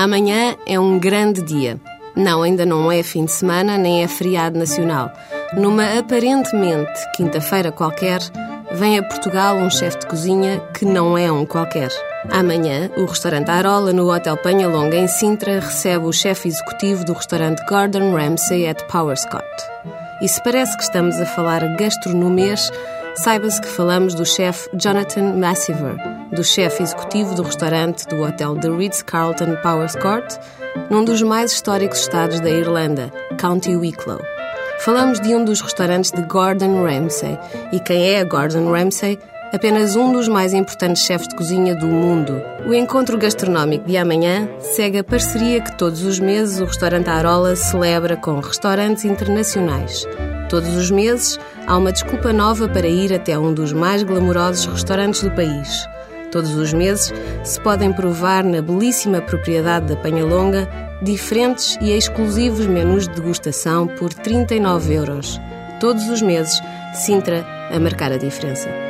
Amanhã é um grande dia. Não, ainda não é fim de semana nem é feriado nacional. Numa aparentemente quinta-feira qualquer, vem a Portugal um chefe de cozinha que não é um qualquer. Amanhã, o restaurante Arola, no Hotel Penhalonga, em Sintra, recebe o chefe executivo do restaurante Gordon Ramsay at Powerscott. E se parece que estamos a falar gastronomês, saiba-se que falamos do chefe Jonathan Massiver, do chefe executivo do restaurante do hotel The Ritz-Carlton Powers Court, num dos mais históricos estados da Irlanda, County Wicklow. Falamos de um dos restaurantes de Gordon Ramsay. E quem é Gordon Ramsay? Apenas um dos mais importantes chefes de cozinha do mundo. O encontro gastronómico de amanhã segue a parceria que todos os meses o restaurante Arola celebra com restaurantes internacionais. Todos os meses há uma desculpa nova para ir até um dos mais glamourosos restaurantes do país. Todos os meses se podem provar na belíssima propriedade da Penhalonga diferentes e exclusivos menus de degustação por 39 euros. Todos os meses, Sintra a marcar a diferença.